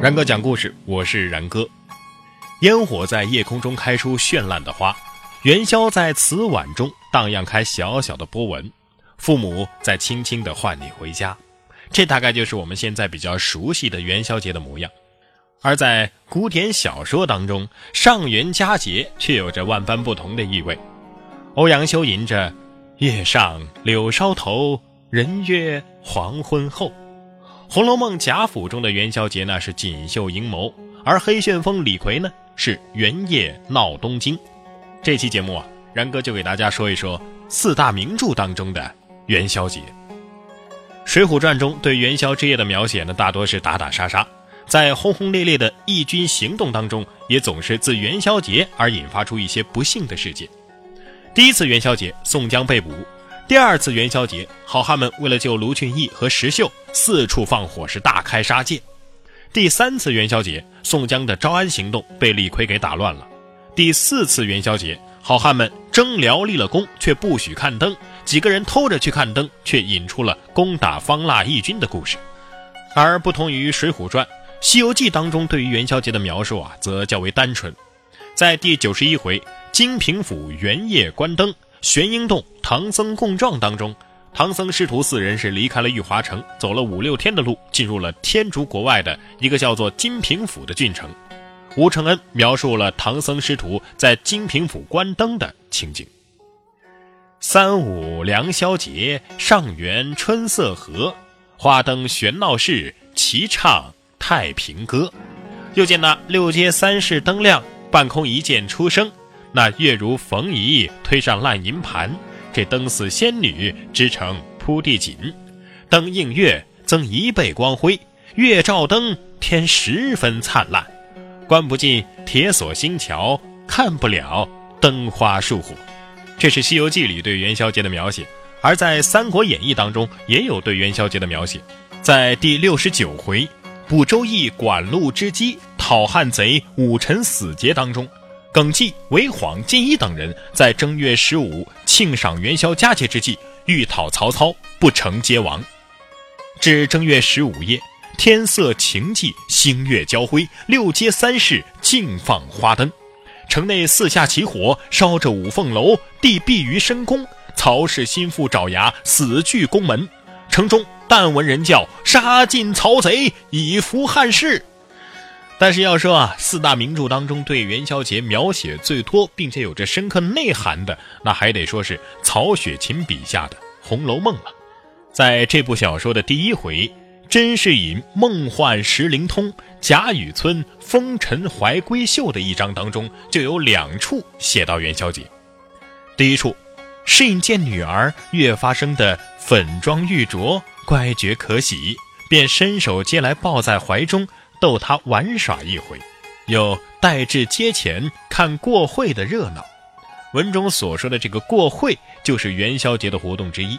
然哥讲故事，我是然哥。烟火在夜空中开出绚烂的花，元宵在瓷碗中荡漾开小小的波纹，父母在轻轻地唤你回家。这大概就是我们现在比较熟悉的元宵节的模样。而在古典小说当中，上元佳节却有着万般不同的意味。欧阳修吟着“月上柳梢头，人约黄昏后”。《红楼梦》贾府中的元宵节呢是锦绣阴谋，而黑旋风李逵呢是元夜闹东京。这期节目啊，然哥就给大家说一说四大名著当中的元宵节。《水浒传》中对元宵之夜的描写呢，大多是打打杀杀，在轰轰烈烈的义军行动当中，也总是自元宵节而引发出一些不幸的事件。第一次元宵节，宋江被捕。第二次元宵节，好汉们为了救卢俊义和石秀，四处放火，是大开杀戒。第三次元宵节，宋江的招安行动被李逵给打乱了。第四次元宵节，好汉们征辽立了功，却不许看灯，几个人偷着去看灯，却引出了攻打方腊义军的故事。而不同于《水浒传》，《西游记》当中对于元宵节的描述啊，则较为单纯。在第九十一回金平府元夜观灯。玄英洞唐僧共撞当中，唐僧师徒四人是离开了玉华城，走了五六天的路，进入了天竺国外的一个叫做金平府的郡城。吴承恩描述了唐僧师徒在金平府观灯的情景。三五良宵节，上元春色和，花灯悬闹市，齐唱太平歌。又见那六街三市灯亮，半空一箭出声。那月如逢疑，推上烂银盘，这灯似仙女织成铺地锦，灯映月增一倍光辉，月照灯天十分灿烂，关不进铁锁星桥，看不了灯花树火。这是《西游记》里对元宵节的描写，而在《三国演义》当中也有对元宵节的描写，在第六十九回捕周易管路之机，讨汉贼五臣死节当中。耿纪、韦晃、金一等人在正月十五庆赏元宵佳节之际，欲讨曹操，不成皆亡。至正月十五夜，天色晴霁，星月交辉，六街三市尽放花灯，城内四下起火，烧着五凤楼，地闭于深宫。曹氏心腹爪牙死拒宫门，城中但闻人叫：“杀尽曹贼，以扶汉室。”但是要说啊，四大名著当中对元宵节描写最多，并且有着深刻内涵的，那还得说是曹雪芹笔下的《红楼梦》了。在这部小说的第一回“甄士隐梦幻石灵通，贾雨村风尘怀闺秀”的一章当中，就有两处写到元宵节。第一处，适隐见女儿越发生的粉妆玉琢，乖觉可喜，便伸手接来抱在怀中。逗他玩耍一回，又带至街前看过会的热闹。文中所说的这个过会，就是元宵节的活动之一。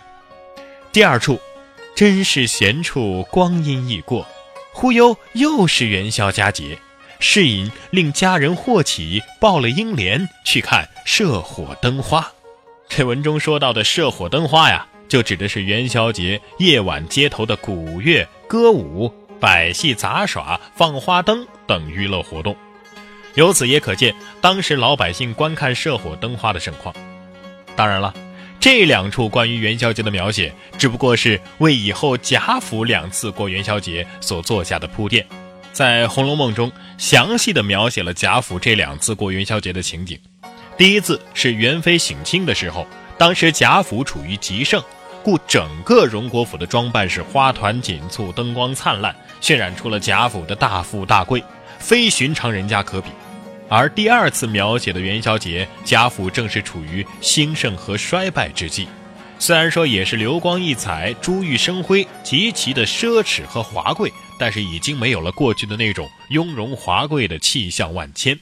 第二处，真是闲处光阴易过，忽悠又是元宵佳节。适隐令家人霍启抱了英莲去看射火灯花。这文中说到的射火灯花呀，就指的是元宵节夜晚街头的鼓乐歌舞。百戏杂耍、放花灯等娱乐活动，由此也可见当时老百姓观看射火灯花的盛况。当然了，这两处关于元宵节的描写，只不过是为以后贾府两次过元宵节所做下的铺垫。在《红楼梦》中，详细的描写了贾府这两次过元宵节的情景。第一次是元妃省亲的时候，当时贾府处于极盛。故整个荣国府的装扮是花团锦簇、灯光灿烂，渲染出了贾府的大富大贵，非寻常人家可比。而第二次描写的元宵节，贾府正是处于兴盛和衰败之际。虽然说也是流光溢彩、珠玉生辉、极其的奢侈和华贵，但是已经没有了过去的那种雍容华贵的气象万千。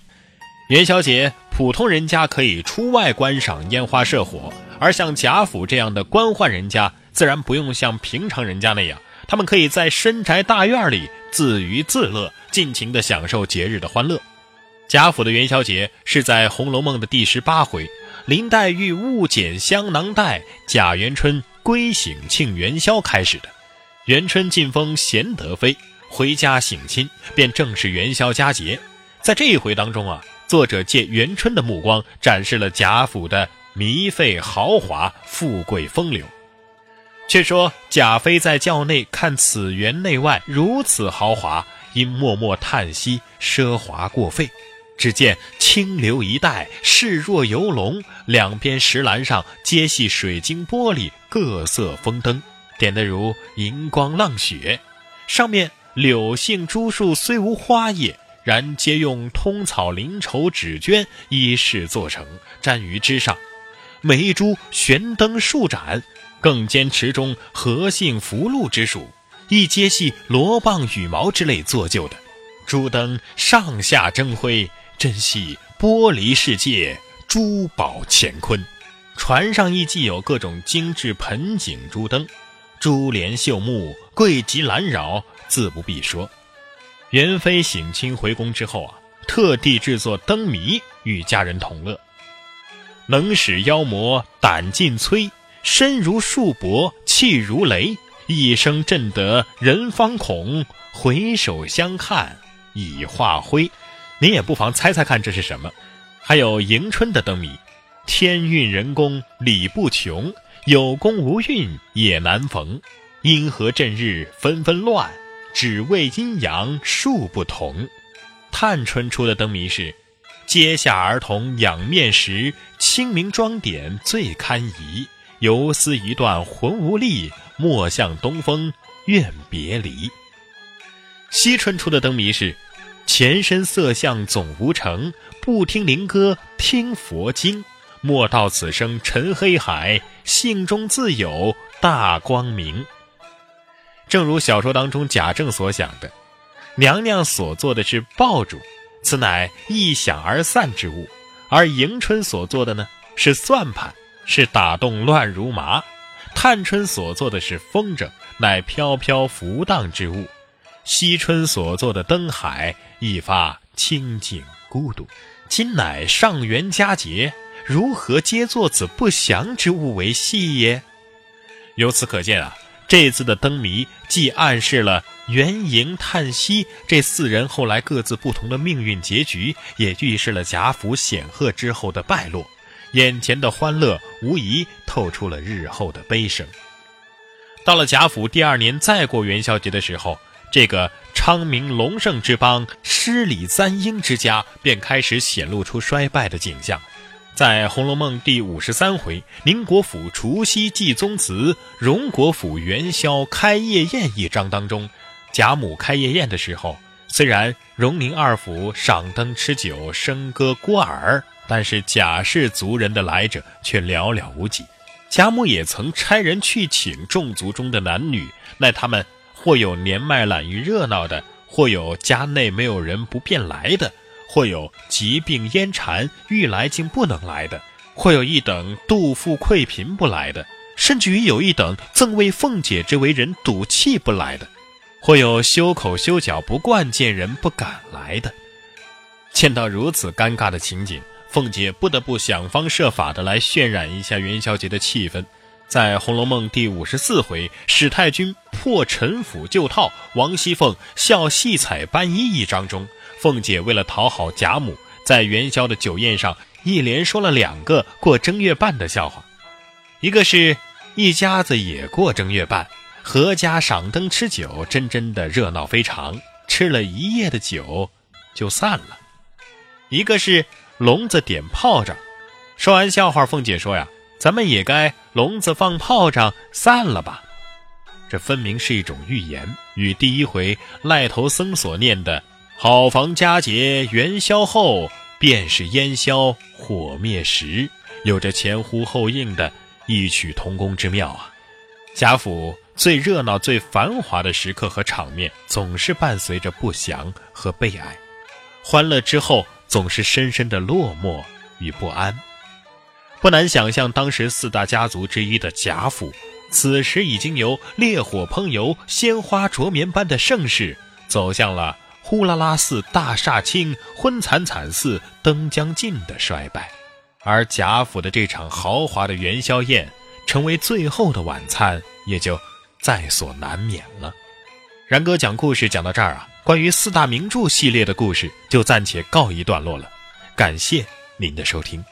元宵节，普通人家可以出外观赏烟花射火。而像贾府这样的官宦人家，自然不用像平常人家那样，他们可以在深宅大院里自娱自乐，尽情地享受节日的欢乐。贾府的元宵节是在《红楼梦》的第十八回“林黛玉误剪香囊袋，贾元春归省庆元宵”开始的。元春进封贤德妃，回家省亲，便正是元宵佳节。在这一回当中啊，作者借元春的目光展示了贾府的靡费豪华、富贵风流。却说贾妃在轿内看此园内外如此豪华，因默默叹息奢华过费。只见清流一带，视若游龙，两边石栏上皆系水晶玻璃，各色风灯，点得如银光浪雪。上面柳杏朱树虽无花叶，然皆用通草绫绸纸绢依饰做成，粘于枝上。每一株悬灯数盏，更兼池中荷杏福禄之属，亦皆系罗棒羽毛之类做就的。珠灯上下争辉。真系玻璃世界，珠宝乾坤。船上亦既有各种精致盆景珠灯，珠帘绣幕，贵极兰扰，自不必说。元妃省亲回宫之后啊，特地制作灯谜与家人同乐。能使妖魔胆尽摧，身如束帛，气如雷，一声震得人方恐，回首相看已化灰。您也不妨猜猜看这是什么？还有迎春的灯谜：天运人工理不穷，有功无运也难逢。阴和阵日纷纷乱，只为阴阳数不同。探春出的灯谜是：阶下儿童仰面时，清明妆点最堪宜。游丝一段魂无力，莫向东风怨别离。惜春出的灯谜是。前身色相总无成，不听灵歌听佛经。莫道此生沉黑海，性中自有大光明。正如小说当中贾政所想的，娘娘所做的是爆竹，此乃一响而散之物；而迎春所做的呢，是算盘，是打动乱如麻；探春所做的是风筝，乃飘飘浮荡之物。惜春所作的灯海，一发清静孤独。今乃上元佳节，如何皆作此不祥之物为戏也？由此可见啊，这次的灯谜既暗示了元迎、叹息这四人后来各自不同的命运结局，也预示了贾府显赫之后的败落。眼前的欢乐，无疑透出了日后的悲声。到了贾府第二年再过元宵节的时候。这个昌明隆盛之邦、诗礼簪缨之家，便开始显露出衰败的景象。在《红楼梦》第五十三回“宁国府除夕祭宗祠，荣国府元宵开夜宴”一章当中，贾母开夜宴的时候，虽然荣宁二府赏灯吃酒、笙歌聒耳，但是贾氏族人的来者却寥寥无几。贾母也曾差人去请众族中的男女，奈他们。或有年迈懒于热闹的，或有家内没有人不便来的，或有疾病烟缠欲来竟不能来的，或有一等妒富愧贫不来的，甚至于有一等赠为凤姐之为人赌气不来的，或有修口修脚不惯见人不敢来的。见到如此尴尬的情景，凤姐不得不想方设法的来渲染一下元宵节的气氛。在《红楼梦》第五十四回“史太君破陈腐旧套，王熙凤笑戏彩斑衣”一章中，凤姐为了讨好贾母，在元宵的酒宴上一连说了两个过正月半的笑话。一个是一家子也过正月半，阖家赏灯吃酒，真真的热闹非常，吃了一夜的酒就散了；一个是聋子点炮仗。说完笑话，凤姐说呀。咱们也该笼子放炮仗散了吧？这分明是一种预言，与第一回赖头僧所念的“好房佳节元宵后，便是烟消火灭时”有着前呼后应的异曲同工之妙啊！贾府最热闹、最繁华的时刻和场面，总是伴随着不祥和悲哀；欢乐之后，总是深深的落寞与不安。不难想象，当时四大家族之一的贾府，此时已经由烈火烹油、鲜花着棉般的盛世，走向了呼啦啦似大厦倾、昏惨惨似灯将尽的衰败。而贾府的这场豪华的元宵宴，成为最后的晚餐，也就在所难免了。然哥讲故事讲到这儿啊，关于四大名著系列的故事就暂且告一段落了。感谢您的收听。